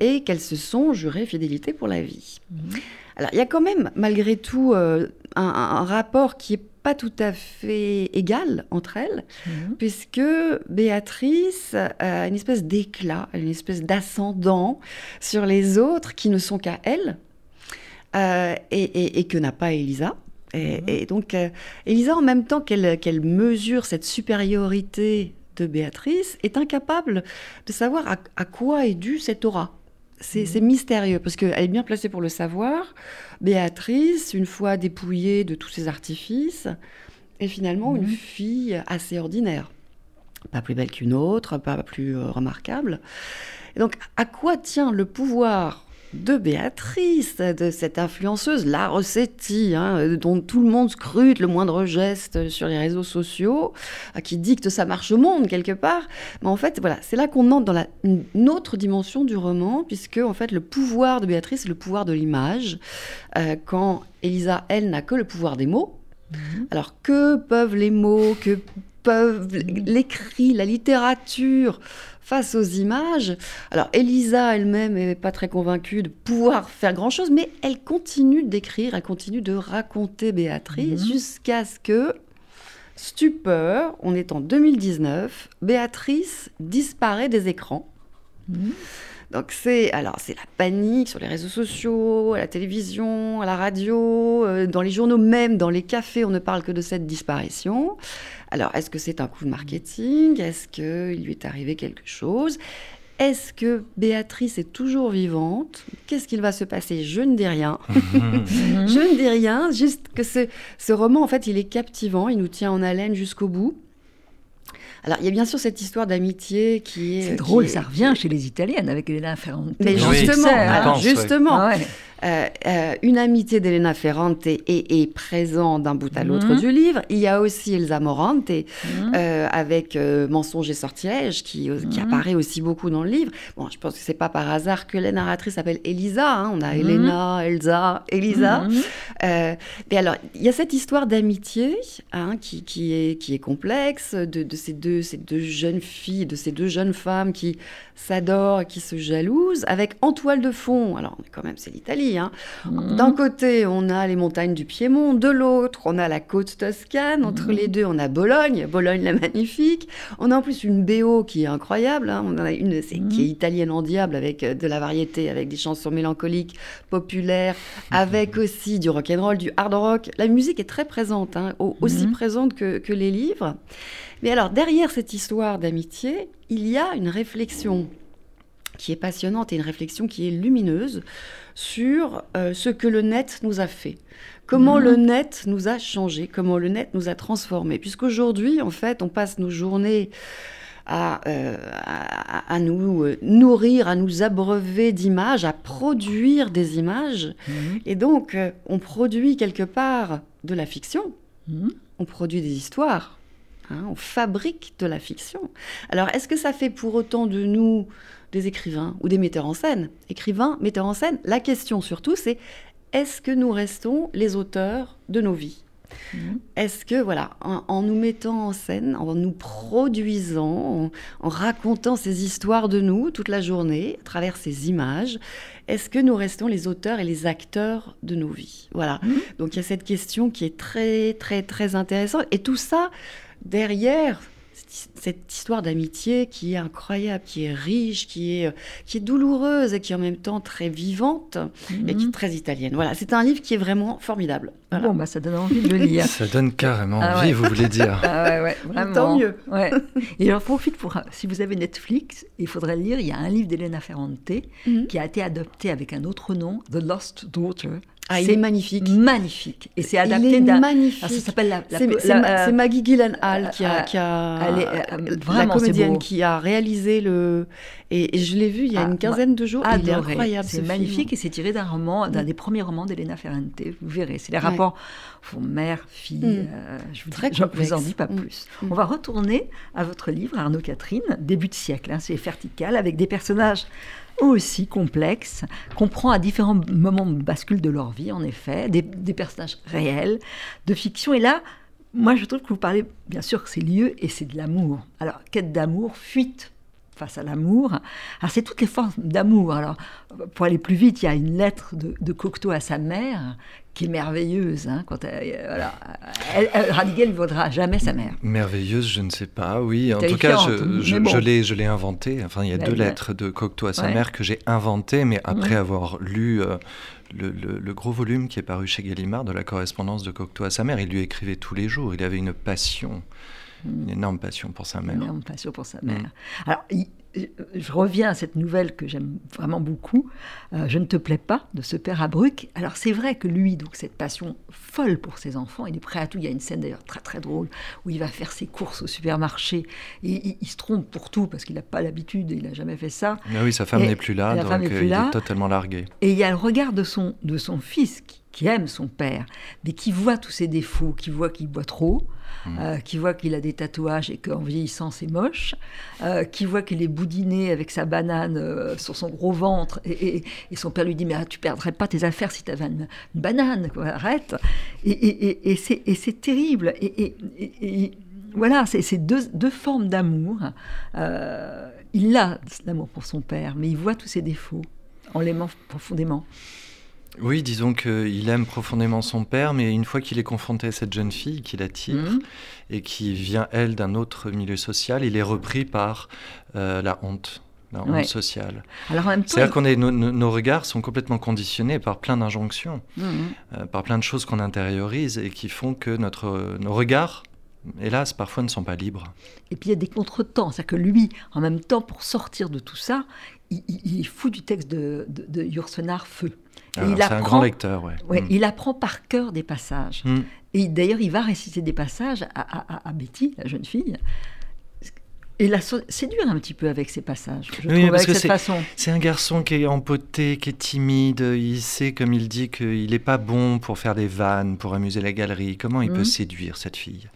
et qu'elles se sont jurées fidélité pour la vie. Mhm. Alors, il y a quand même, malgré tout, euh, un, rapport qui n'est pas tout à fait égal entre elles, mhm. puisque Béatrice a une espèce d'éclat, une espèce d'ascendant sur les autres qui ne sont qu'à elle, euh, et, que n'a pas Elisa. Et, mhm. donc, euh, Elisa, en même temps qu'elle mesure cette supériorité de Béatrice, est incapable de savoir à, à quoi est due cette aura. C'est mystérieux parce qu'elle est bien placée pour le savoir. Béatrice, une fois dépouillée de tous ses artifices, est finalement une mhm. fille assez ordinaire. Pas plus belle qu'une autre, pas plus euh, remarquable. donc, à quoi tient le pouvoir de Béatrice, de cette influenceuse, la Rossetti, hein, dont tout le monde scrute le moindre geste sur les réseaux sociaux, qui dicte sa marche au monde quelque part. Mais en fait, voilà, c'est là qu'on entre dans la, une autre dimension du roman, puisque en fait, le pouvoir de Béatrice, c'est le pouvoir de l'image. Euh, quand Elisa, elle, n'a que le pouvoir des mots. Mhm. Alors que peuvent les mots, que peuvent l'écrit, la littérature face aux images. Alors Elisa elle-même n'est pas très convaincue de pouvoir faire grand-chose, mais elle continue d'écrire, elle continue de raconter Béatrice mhm. jusqu'à ce que, stupeur, on est en 2019, Béatrice disparaît des écrans. Mhm. Donc c'est alors c'est la panique sur les réseaux sociaux, à la télévision, à la radio, euh, dans les journaux même, dans les cafés, on ne parle que de cette disparition. Alors est-ce que c'est un coup de marketing? Est-ce qu'il lui est arrivé quelque chose? Est-ce que Béatrice est toujours vivante? Qu'est-ce qu'il va se passer? Je ne dis rien. je ne dis rien, juste que ce, ce roman, en fait, il est captivant, il nous tient en haleine jusqu'au bout. Alors, il y a bien sûr cette histoire d'amitié qui est. C'est drôle, ça revient chez les Italiennes avec Elena Ferrante. Mais justement, justement, ah euh, euh, une amitié d'Elena Ferrante est, présente d'un bout à l'autre mhm. du livre. Il y a aussi Elsa Morante mhm. euh, avec Mensonge et Sortilège qui, qui, mhm. apparaît aussi beaucoup dans le livre. Bon, je pense que c'est pas par hasard que la narratrice s'appelle Elisa. Hein. On a Elena, Elsa, Elisa. mais alors, il y a cette histoire d'amitié hein, qui, qui, est, qui est complexe de, de ces, deux, ces deux jeunes filles, de ces deux jeunes femmes qui s'adorent qui se jalousent, avec en toile de fond, alors quand même c'est l'Italie, Hein. Mhm. D'un côté, on a les montagnes du Piémont, de l'autre, on a la côte toscane, entre mhm. les deux, on a Bologne, Bologne la magnifique. On a en plus une BO qui est incroyable, hein. on a une mhm. qui est italienne en diable avec euh, de la variété, avec des chansons mélancoliques, populaires, avec aussi du rock and roll, du hard rock. La musique est très présente, hein, aussi présente que, que les livres. Mais alors, derrière cette histoire d'amitié, il y a une réflexion qui est passionnante et une réflexion qui est lumineuse sur euh, ce que le net nous a fait. Comment le mhm. net nous a changé, comment le net nous a transformés. Puisqu'aujourd'hui, en fait, on passe nos journées à, euh, à, nous euh, nourrir, à nous abreuver d'images, à produire des images. Mhm. Et donc, on produit quelque part de la fiction, mhm. on produit des histoires, hein, on fabrique de la fiction. Alors, est-ce que ça fait pour autant de nous des écrivains ou des metteurs en scène? Écrivains, metteurs en scène, la question surtout, c'est est-ce que nous restons les auteurs de nos vies? Mhm. Est-ce que, voilà, en, nous mettant en scène, en nous produisant, en, racontant ces histoires de nous toute la journée, à travers ces images, est-ce que nous restons les auteurs et les acteurs de nos vies? Voilà. Mhm. Donc il y a cette question qui est très, très, très intéressante. Et tout ça, derrière cette histoire d'amitié qui est incroyable, qui est riche, qui est, qui est douloureuse et qui est en même temps très vivante et qui est mhm. très italienne. Voilà, c'est un livre qui est vraiment formidable. Bon, bah, ça donne envie de le lire. ça donne carrément ah envie, vous voulez dire. Ah ouais, ouais, vraiment. Tant mieux. Ouais. Et j'en profite pour, si vous avez Netflix, il faudrait le lire, il y a un livre d'Elena Ferrante mhm. qui a été adopté avec un autre nom, The Lost Daughter, Ah, C'est est magnifique. magnifique. Et c'est adapté d'un. magnifique. Alors, ça s'appelle la. la- C'est la- c'est Ma- euh, c'est Maggie Gyllenhaal qui a, euh, qui a- elle est, euh, la vraiment, c'est comédienne qui a réalisé le et, et je l'ai vu il y a Ah, une quinzaine de jours. et il est adoré. incroyable. C'est ce magnifique film. et c'est tiré d'un roman, d'un Mm. des premiers romans d'Elena Ferrante. Vous verrez, c'est les Ouais. rapports mère, fille. Mm. euh, je vous, Très dis- je vous en dis pas Mm. plus. On va retourner à votre livre, Arnaud Catherine, début de siècle. hein, c'est vertical avec des personnages aussi complexes, qu'on prend à différents moments de bascule de leur vie, en effet, des, personnages réels, de fiction. Et là, moi, je trouve que vous parlez, bien sûr, que c'est lieu et c'est de l'amour. Alors, quête d'amour, fuite face à l'amour. Alors, c'est toutes les formes d'amour. Alors, pour aller plus vite, il y a une lettre de, de Cocteau à sa mère qui est merveilleuse. hein, quand elle, euh, voilà. Elle- elle- Radiguet ne vaudra jamais sa mère. Merveilleuse, je ne sais pas. Oui, en tout cas, je, bon. je l'ai, je l'ai inventé. Enfin, il y a Ouais, deux lettres de Cocteau à sa Ouais. mère que j'ai inventées, mais après Ouais. avoir lu euh, le, le- le gros volume qui est paru chez Gallimard de la correspondance de Cocteau à sa mère. Il lui écrivait tous les jours. Il avait une passion, une énorme passion pour sa mère. Une énorme passion pour sa mère. Alors, il- je reviens à cette nouvelle que j'aime vraiment beaucoup, euh, Je ne te plais pas, de ce père Abruc. Alors, c'est vrai que lui, donc cette passion folle pour ses enfants, il est prêt à tout. Il y a une scène d'ailleurs très très drôle où il va faire ses courses au supermarché et il, il se trompe pour tout parce qu'il n'a pas l'habitude, il n'a jamais fait ça. Mais oui, sa femme Et n'est plus là, donc euh, plus il là. est totalement largué. Et il y a le regard de son, de son fils qui, qui aime son père, mais qui voit tous ses défauts, qui voit qu'il boit trop, Mm. euh, qui voit qu'il a des tatouages et qu'en vieillissant c'est moche, euh, qui voit qu'il est boudiné avec sa banane euh, sur son gros ventre et, et- et son père lui dit mais ah, tu perdrais pas tes affaires si tu avais une, une banane, quoi, arrête. Et, c'est, terrible. Et, voilà, c'est, deux, deux formes d'amour. Il a l'amour pour son père, mais il voit tous ses défauts en l'aimant profondément. Oui, disons qu'il aime profondément son père, mais une fois qu'il est confronté à cette jeune fille qui l'attire Mhm. et qui vient, elle, d'un autre milieu social, il est repris par euh, la honte, la honte Ouais. sociale. C'est-à-dire qu'on est, nos, regards sont complètement conditionnés par plein d'injonctions, il- Mhm. euh, par plein de choses qu'on intériorise et qui font que notre, nos regards, hélas, parfois ne sont pas libres. Et puis il y a des contretemps, c'est-à-dire que lui, en même temps, pour sortir de tout ça, il, il- il est fou du texte de, de, de Yourcenar Feu. C'est un grand lecteur, ouais. Ouais, Mm. Il apprend par cœur des passages. Mm. Et d'ailleurs, il va réciter des passages à, à- à- à Betty, la jeune fille, et la so- séduire un petit peu avec ces passages, je Oui, trouve, parce avec que cette c'est- façon. C'est un garçon qui est empoté, qui est timide. Il sait, comme il dit, qu'il n'est pas bon pour faire des vannes, pour amuser la galerie. Comment il peut séduire cette fille?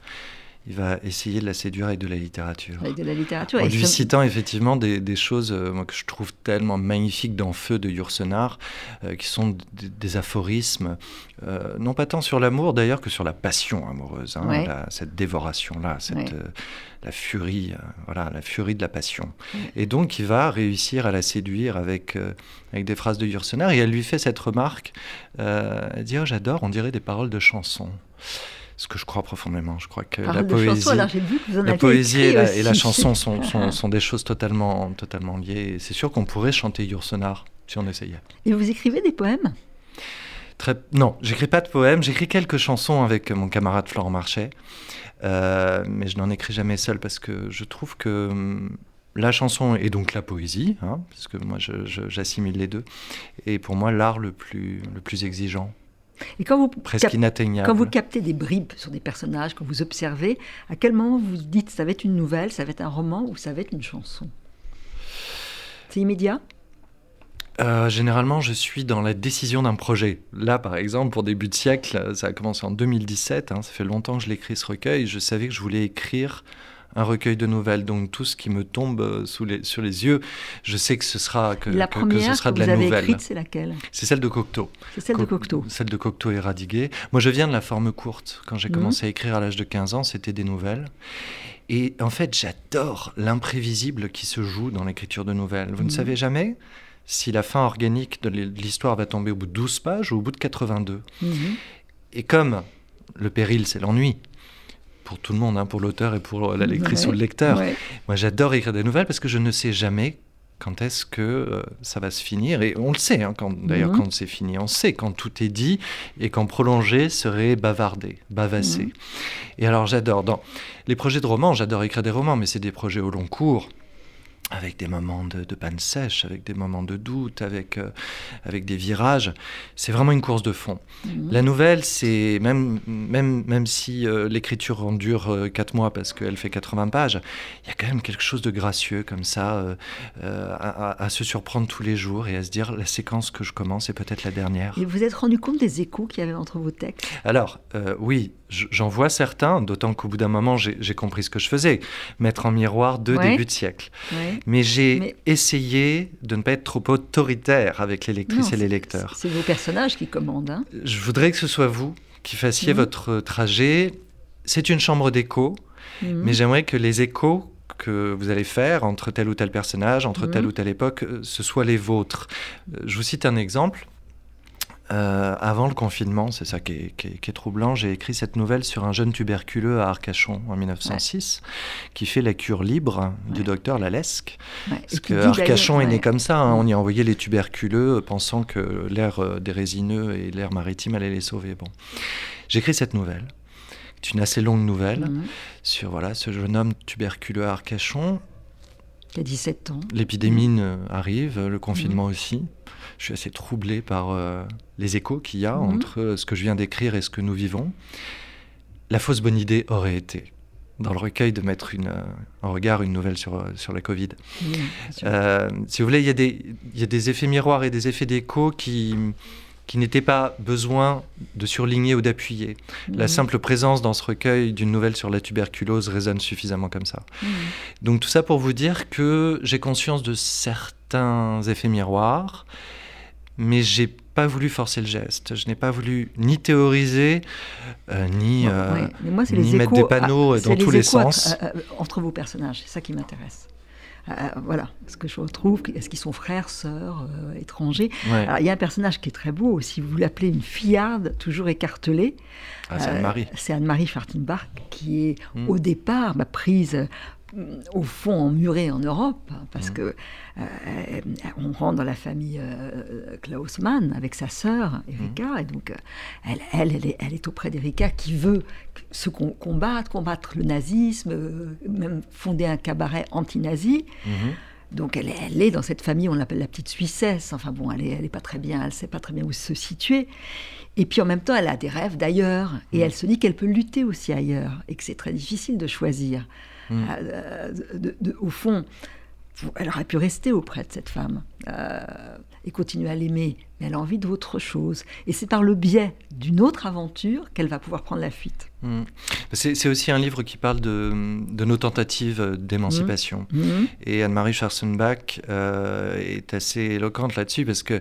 Il va essayer de la séduire avec de la littérature. Avec de la littérature. En lui citant effectivement des, des choses euh, moi, que je trouve tellement magnifiques dans Feu de Yourcenar, euh, qui sont des aphorismes, euh, non pas tant sur l'amour d'ailleurs que sur la passion amoureuse, hein, Ouais. la- cette dévoration-là, cette, Ouais. la furie, voilà, la furie de la passion. Et donc il va réussir à la séduire avec, avec des phrases de Yourcenar, et elle lui fait cette remarque, elle dit oh, j'adore, on dirait des paroles de chansons. Ce que je crois profondément, je crois que la chanson, poésie, alors j'ai vu que vous en la aviez poésie et la, et chanson sont, sont, sont des choses totalement, totalement liées. Et C'est sûr qu'on pourrait chanter Yourcenar si on essayait. Et vous écrivez des poèmes? Très... Non, j'écris pas de poèmes. J'écris quelques chansons avec mon camarade Florent Marchais. Euh, mais je n'en écris jamais seul parce que je trouve que hum, la chanson est donc la poésie, hein, parce que moi j'assimile les deux. Et pour moi, l'art le plus, le plus exigeant, Et quand vous, presque inatteignable. quand vous captez des bribes sur des personnages, quand vous observez, à quel moment vous dites ça va être une nouvelle, ça va être un roman ou ça va être une chanson? C'est immédiat? Euh, généralement, je suis dans la décision d'un projet. Là, par exemple, pour début de siècle, ça a commencé en 2017. hein, ça fait longtemps que je l'écris ce recueil. Je savais que je voulais écrire un recueil de nouvelles. Donc tout ce qui me tombe euh, sous les, sur les yeux, je sais que ce sera que, La que- que première ce sera que de vous la avez nouvelle. écrite, c'est laquelle? C'est celle de Cocteau. C'est celle de Co- Cocteau. Celle de Cocteau et Radiguet. Moi, je viens de la forme courte. Quand j'ai Mhm. commencé à écrire à l'âge de 15 ans, c'était des nouvelles. Et en fait, j'adore l'imprévisible qui se joue dans l'écriture de nouvelles. Vous ne Mhm. savez jamais si la fin organique de l'histoire va tomber au bout de 12 pages ou au bout de 82. Mhm. Et comme le péril, c'est l'ennui, pour tout le monde, hein, pour l'auteur et pour la lectrice Ouais, ou le lecteur, ouais. moi j'adore écrire des nouvelles parce que je ne sais jamais quand est-ce que euh, ça va se finir. Et on le sait, hein, d'ailleurs, Mhm. quand c'est fini, on sait quand tout est dit et quand prolonger serait bavardé, bavasser. Mhm. Et alors j'adore, dans les projets de romans, j'adore écrire des romans, mais c'est des projets au long cours. Avec des moments de, panne sèche, avec des moments de doute, avec, euh, avec des virages. C'est vraiment une course de fond. Mhm. La nouvelle, c'est même, même, même si euh, l'écriture en dure euh, 4 mois parce qu'elle fait 80 pages, il y a quand même quelque chose de gracieux comme ça, à, à, se surprendre tous les jours et à se dire la séquence que je commence est peut-être la dernière. Et vous êtes rendu compte des échos qu'il y avait entre vos textes? Alors, oui, j'en vois certains, d'autant qu'au bout d'un moment, j'ai compris ce que je faisais, mettre en miroir deux débuts de siècle. Mais j'ai essayé de ne pas être trop autoritaire avec les lectrices et les lecteurs. C'est vos personnages qui commandent. Hein. Je voudrais que ce soit vous qui fassiez mhm. votre trajet. C'est une chambre d'écho, mhm. mais j'aimerais que les échos que vous allez faire entre tel ou tel personnage, entre telle mhm. ou telle époque, euh, ce soient les vôtres. Euh, je vous cite un exemple. Euh, avant le confinement, c'est ça qui est, troublant, j'ai écrit cette nouvelle sur un jeune tuberculeux à Arcachon en 1906 qui fait la cure libre du docteur Lalesque. Parce que Arcachon est né comme ça, hein. on y a envoyé les tuberculeux euh, pensant que l'air euh, des résineux et l'air maritime allait les sauver. Bon. J'écris cette nouvelle, c'est une assez longue nouvelle, sur voilà, ce jeune homme tuberculeux à Arcachon. Qui a 17 ans. L'épidémie arrive, le confinement mhm. aussi je suis assez troublé par euh, les échos qu'il y a mhm. entre euh, ce que je viens d'écrire et ce que nous vivons. La fausse bonne idée aurait été, dans le recueil, de mettre une, euh, en regard une nouvelle sur, sur la Covid. si vous voulez, il y, a des, il y a des effets miroirs et des effets d'écho qui qui n'était pas besoin de surligner ou d'appuyer. La mhm. simple présence dans ce recueil d'une nouvelle sur la tuberculose résonne suffisamment comme ça. Mhm. Donc tout ça pour vous dire que j'ai conscience de certains effets miroirs, mais j'ai pas voulu forcer le geste. Je n'ai pas voulu ni théoriser, euh, ni, euh, ni mettre des panneaux ah, dans tous les sens. Euh, entre vos personnages, c'est ça qui m'intéresse. Voilà, ce que je retrouve, est-ce qu'ils sont frères, sœurs, étrangers? Il y a un personnage qui est très beau, si vous l'appelez une fillarde, toujours écartelée. Ah, c'est Anne-Marie. c'est Anne-Marie Fartenbach, qui est hmm. au départ bah, prise au fond emmurée en Europe, hein, parce mmh. que euh, on rentre dans la famille euh, Klaus Mann avec sa sœur Erika, mmh. et donc euh, elle, elle, est, elle, est, auprès d'Erika qui veut se combattre, combattre le nazisme, même fonder un cabaret anti-nazi. Mmh. Donc elle est, elle est, dans cette famille, on l'appelle la petite Suissesse. Enfin bon, elle est, elle est pas très bien, elle sait pas très bien où se situer. Et puis en même temps, elle a des rêves d'ailleurs, et elle se dit qu'elle peut lutter aussi ailleurs, et que c'est très difficile de choisir. Mm. Euh, au fond, elle aurait pu rester auprès de cette femme euh, et continuer à l'aimer, mais elle a envie d'autre chose. Et c'est par le biais d'une autre aventure qu'elle va pouvoir prendre la fuite. Mm. C'est aussi un livre qui parle de, nos tentatives d'émancipation. Mm. Et Anne-Marie Scharsenbach euh, est assez éloquente là-dessus parce que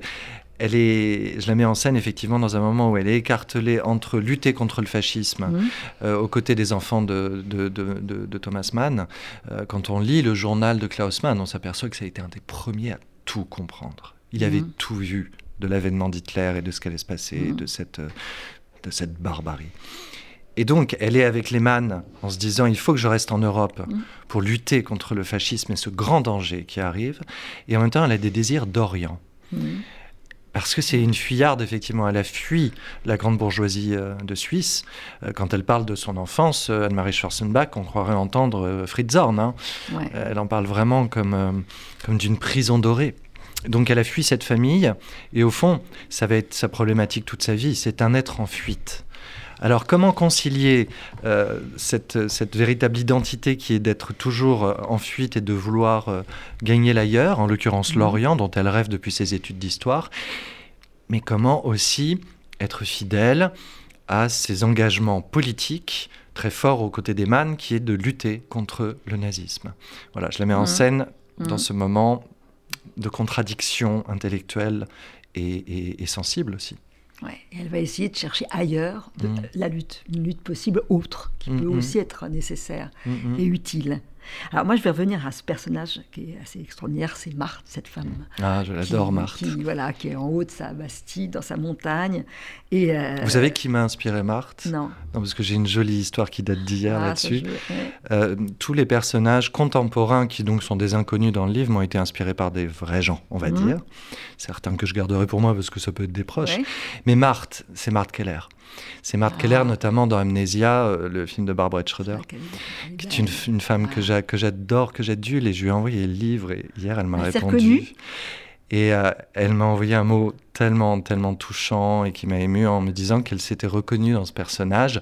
elle est, je la mets en scène effectivement dans un moment où elle est écartelée entre lutter contre le fascisme mmh. euh, aux côtés des enfants de, de, Thomas Mann. Euh, quand on lit le journal de Klaus Mann, on s'aperçoit que ça a été un des premiers à tout comprendre. Il avait mmh. tout vu de l'avènement d'Hitler et de ce qui allait se passer, mmh. de, cette, de cette barbarie. Et donc, elle est avec les Mann en se disant il faut que je reste en Europe pour lutter contre le fascisme et ce grand danger qui arrive. Et en même temps, elle a des désirs d'Orient parce que c'est une fuyarde, effectivement. Elle a fui la grande bourgeoisie euh, de Suisse. Euh, quand elle parle de son enfance, euh, Anne-Marie Schwarzenbach, on croirait entendre Fritz Horn. Hein. elle en parle vraiment comme, comme d'une prison dorée. Donc elle a fui cette famille, et au fond, ça va être sa problématique toute sa vie, c'est un être en fuite. Alors comment concilier cette, cette, véritable identité qui est d'être toujours en fuite et de vouloir gagner l'ailleurs, en l'occurrence mmh. l'Orient dont elle rêve depuis ses études d'histoire, mais comment aussi être fidèle à ses engagements politiques très forts aux côtés des Man, qui est de lutter contre le nazisme. Voilà, je la mets en mmh. scène dans mmh. ce moment de contradiction intellectuelle et, sensible aussi. Ouais, elle va essayer de chercher ailleurs de, mmh. la lutte, une lutte possible autre, qui peut aussi être nécessaire et utile. Alors moi, je vais revenir à ce personnage qui est assez extraordinaire, c'est Marthe, cette femme. Ah, je l'adore, Marthe. Qui, voilà, qui est en haut de sa Bastille, dans sa montagne. Et, euh, Vous savez qui m'a inspiré Marthe? Non. Non, parce que j'ai une jolie histoire qui date d'hier ah, là-dessus. Euh, tous les personnages contemporains qui donc sont des inconnus dans le livre m'ont été inspirés par des vrais gens, on va mhm. dire. Certains que je garderai pour moi parce que ça peut être des proches. Mais Marthe, c'est Marthe Keller. C'est Marthe Ah. Keller, notamment dans Amnesia, euh, le film de Barbara Schroeder, qui est une, une femme que Ah. que j'adore, que j'adule, et je lui ai envoyé le livre, et hier, elle m'a s'est répondu. Et euh, elle m'a envoyé un mot tellement, tellement touchant et qui m'a ému en me disant qu'elle s'était reconnue dans ce personnage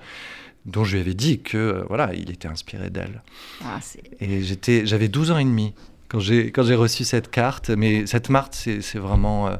dont je lui avais dit que euh, voilà, il était inspiré d'elle. Ah, Et j'étais, j'avais 12 ans et demi quand j'ai, quand j'ai reçu cette carte. Mais cette Marthe, c'est, c'est vraiment euh,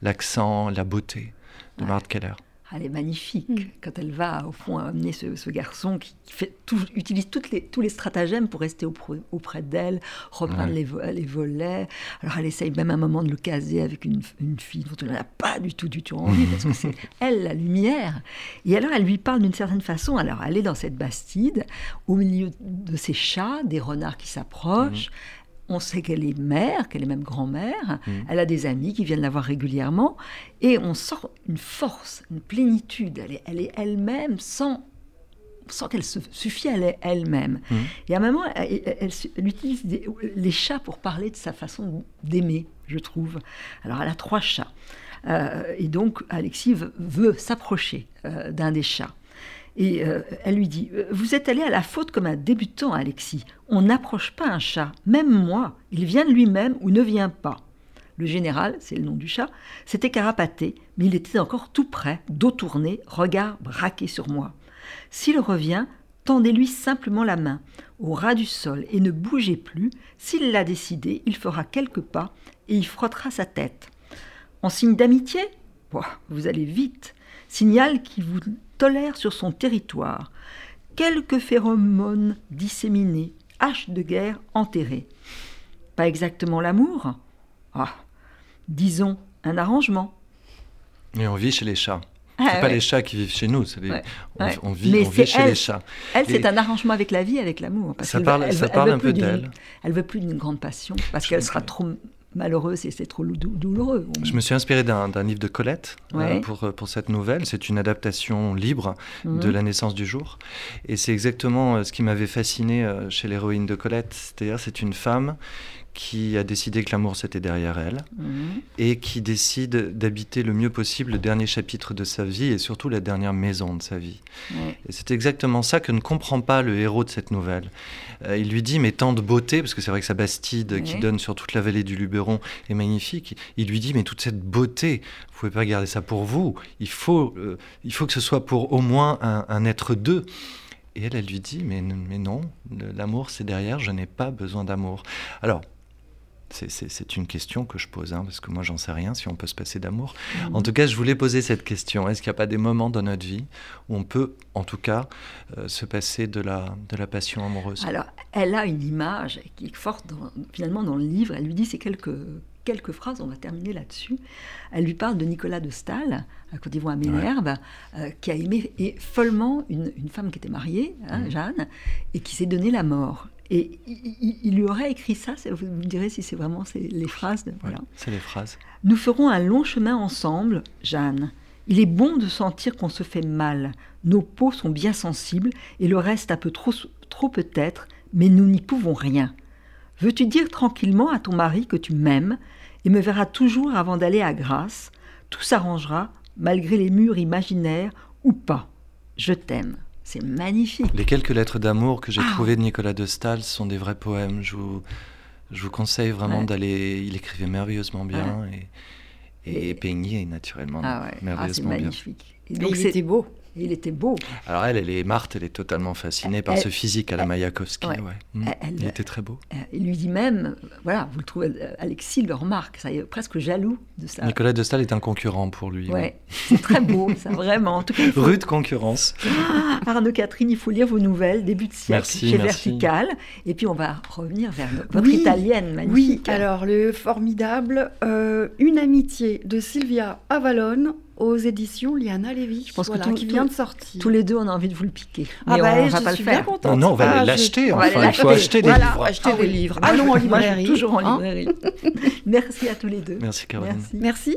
l'accent, la beauté de Ouais. Marthe Keller. Elle est magnifique Mm. quand elle va au fond amener ce, ce garçon qui, fait tout- utilise toutes les, tous les stratagèmes pour rester auprès, auprès d'elle, reprendre Ouais. les, vo- les volets. Alors elle essaye même un moment de le caser avec une, une fille dont elle n'a pas du tout, du tout envie parce que c'est elle la lumière. Et alors elle lui parle d'une certaine façon. Alors elle est dans cette bastide au milieu de ces chats, des renards qui s'approchent. On sait qu'elle est mère, qu'elle est même grand-mère. Mhm. Elle a des amis qui viennent la voir régulièrement. Et on sent une force, une plénitude. Elle est elle est elle-même sans, sans qu'elle se suffit à elle- elle-même. Mhm. Et à un moment, elle, utilise des- les chats pour parler de sa façon d'aimer, je trouve. Alors elle a trois chats. Euh, et donc Alexis veut, veut s'approcher euh, d'un des chats. Et euh, elle lui dit Euh, Vous êtes allé à la faute comme un débutant, Alexis. On n'approche pas un chat, même moi. Il vient de lui-même ou ne vient pas. Le général, c'est le nom du chat, s'était carapaté, mais il était encore tout près, dos tourné, regard braqué sur moi. S'il revient, tendez-lui simplement la main, au ras du sol, et ne bougez plus. S'il l'a décidé, il fera quelques pas et il frottera sa tête. En signe d'amitié? Vous allez vite. Signal qui vous tolère sur son territoire. Quelques phéromones disséminés, hache de guerre enterrée. Pas exactement l'amour Ah, disons un arrangement. Et on vit chez les chats. Ah, c'est pas ouais. les chats qui vivent chez nous, c'est les- Ouais, on, ouais. on vit, Mais on vit chez elle. les chats. Elle, c'est un arrangement avec la vie, avec l'amour. Ça parle- veut- elle ça veut- parle un peu d'elle. Elle veut plus d'une grande passion parce qu'elle sera trop malheureuse et c'est trop dou- douloureux. On- Je me suis inspiré d'un livre de Colette euh, Ouais. pour, euh, pour cette nouvelle. C'est une adaptation libre Mhm. de La naissance du jour. Et c'est exactement euh, ce qui m'avait fasciné chez l'héroïne de Colette. C'est-à-dire, c'est une femme qui a décidé que l'amour c'était derrière elle Mhm. et qui décide d'habiter le mieux possible le dernier chapitre de sa vie et surtout la dernière maison de sa vie. Et c'est exactement ça que ne comprend pas le héros de cette nouvelle. Euh, il lui dit, mais tant de beauté, parce que c'est vrai que sa bastide qui donne sur toute la vallée du Luberon est magnifique. Il lui dit, mais toute cette beauté, vous pouvez pas garder ça pour vous. Il faut, euh, il faut que ce soit pour au moins un, un être d'eux. Et elle, elle lui dit, mais, mais non, l'amour c'est derrière, je n'ai pas besoin d'amour. Alors, c'est- c'est c'est une question que je pose, hein, parce que moi j'en sais rien si on peut se passer d'amour. Mhm. En tout cas, je voulais poser cette question. Est-ce qu'il n'y a pas des moments dans notre vie où on peut, en tout cas, euh, se passer de la, de la passion amoureuse? Alors, elle a une image qui est forte dans- finalement dans le livre. Elle lui dit ces quelques, quelques phrases, on va terminer là-dessus. Elle lui parle de Nicolas de Staël, euh, quand ils vont à Ménherbe, euh, qui a aimé et follement une, une femme qui était mariée, hein, Mhm. Jeanne, et qui s'est donné la mort. Et il, lui aurait écrit ça, vous me direz si c'est vraiment c'est les phrases. De, Ouais, voilà. C'est les phrases. Nous ferons un long chemin ensemble, Jeanne. Il est bon de sentir qu'on se fait mal. Nos peaux sont bien sensibles et le reste un peu trop, trop peut-être, mais nous n'y pouvons rien. Veux-tu dire tranquillement à ton mari que tu m'aimes et me verras toujours avant d'aller à Grasse? Tout s'arrangera, malgré les murs imaginaires ou pas. Je t'aime. C'est magnifique. Les quelques lettres d'amour que j'ai Ah. trouvées de Nicolas de Staël sont des vrais poèmes. Je vous, je vous conseille vraiment Ouais. d'aller. Il écrivait merveilleusement bien et, et, Et- peignait naturellement Ah ouais, ah, c'est merveilleusement bien. magnifique. Et donc il c'est- était beau. Il était beau. Alors elle, elle est Marthe, elle est totalement fascinée par Elle- ce physique à la Mayakovsky. ouais. ouais. Mm. Elle- elle- Il était très beau. Euh, Il lui dit même, voilà, vous le trouvez, euh, Alexis le remarque, ça y est presque jaloux de ça. Nicolas de Staël est un concurrent pour lui. ouais. Ouais, c'est très beau, ça vraiment. En tout cas, il faut- Rude concurrence. Arnaud Catherine, il faut lire vos nouvelles, début de siècle, Merci, chez merci. Vertical. Et puis on va revenir vers votre Oui, italienne Oui, magnifique. alors le formidable euh, Une amitié de Sylvia Avalon aux éditions Liana Lévy, Je pense que voilà, tout- qui tout- vient de sortir. Tous les deux, on a envie de vous le piquer. Ah Mais bah, on je va pas le suis faire. bien contente. Non, non, on va Ah, je- l'acheter. on va aller Enfin, il faut acheter des Voilà, livres. acheter Ah des oui. livres. Allons je- en moi, je- librairie. toujours en hein. librairie. Merci à tous les deux. Merci Caroline. Merci. Merci.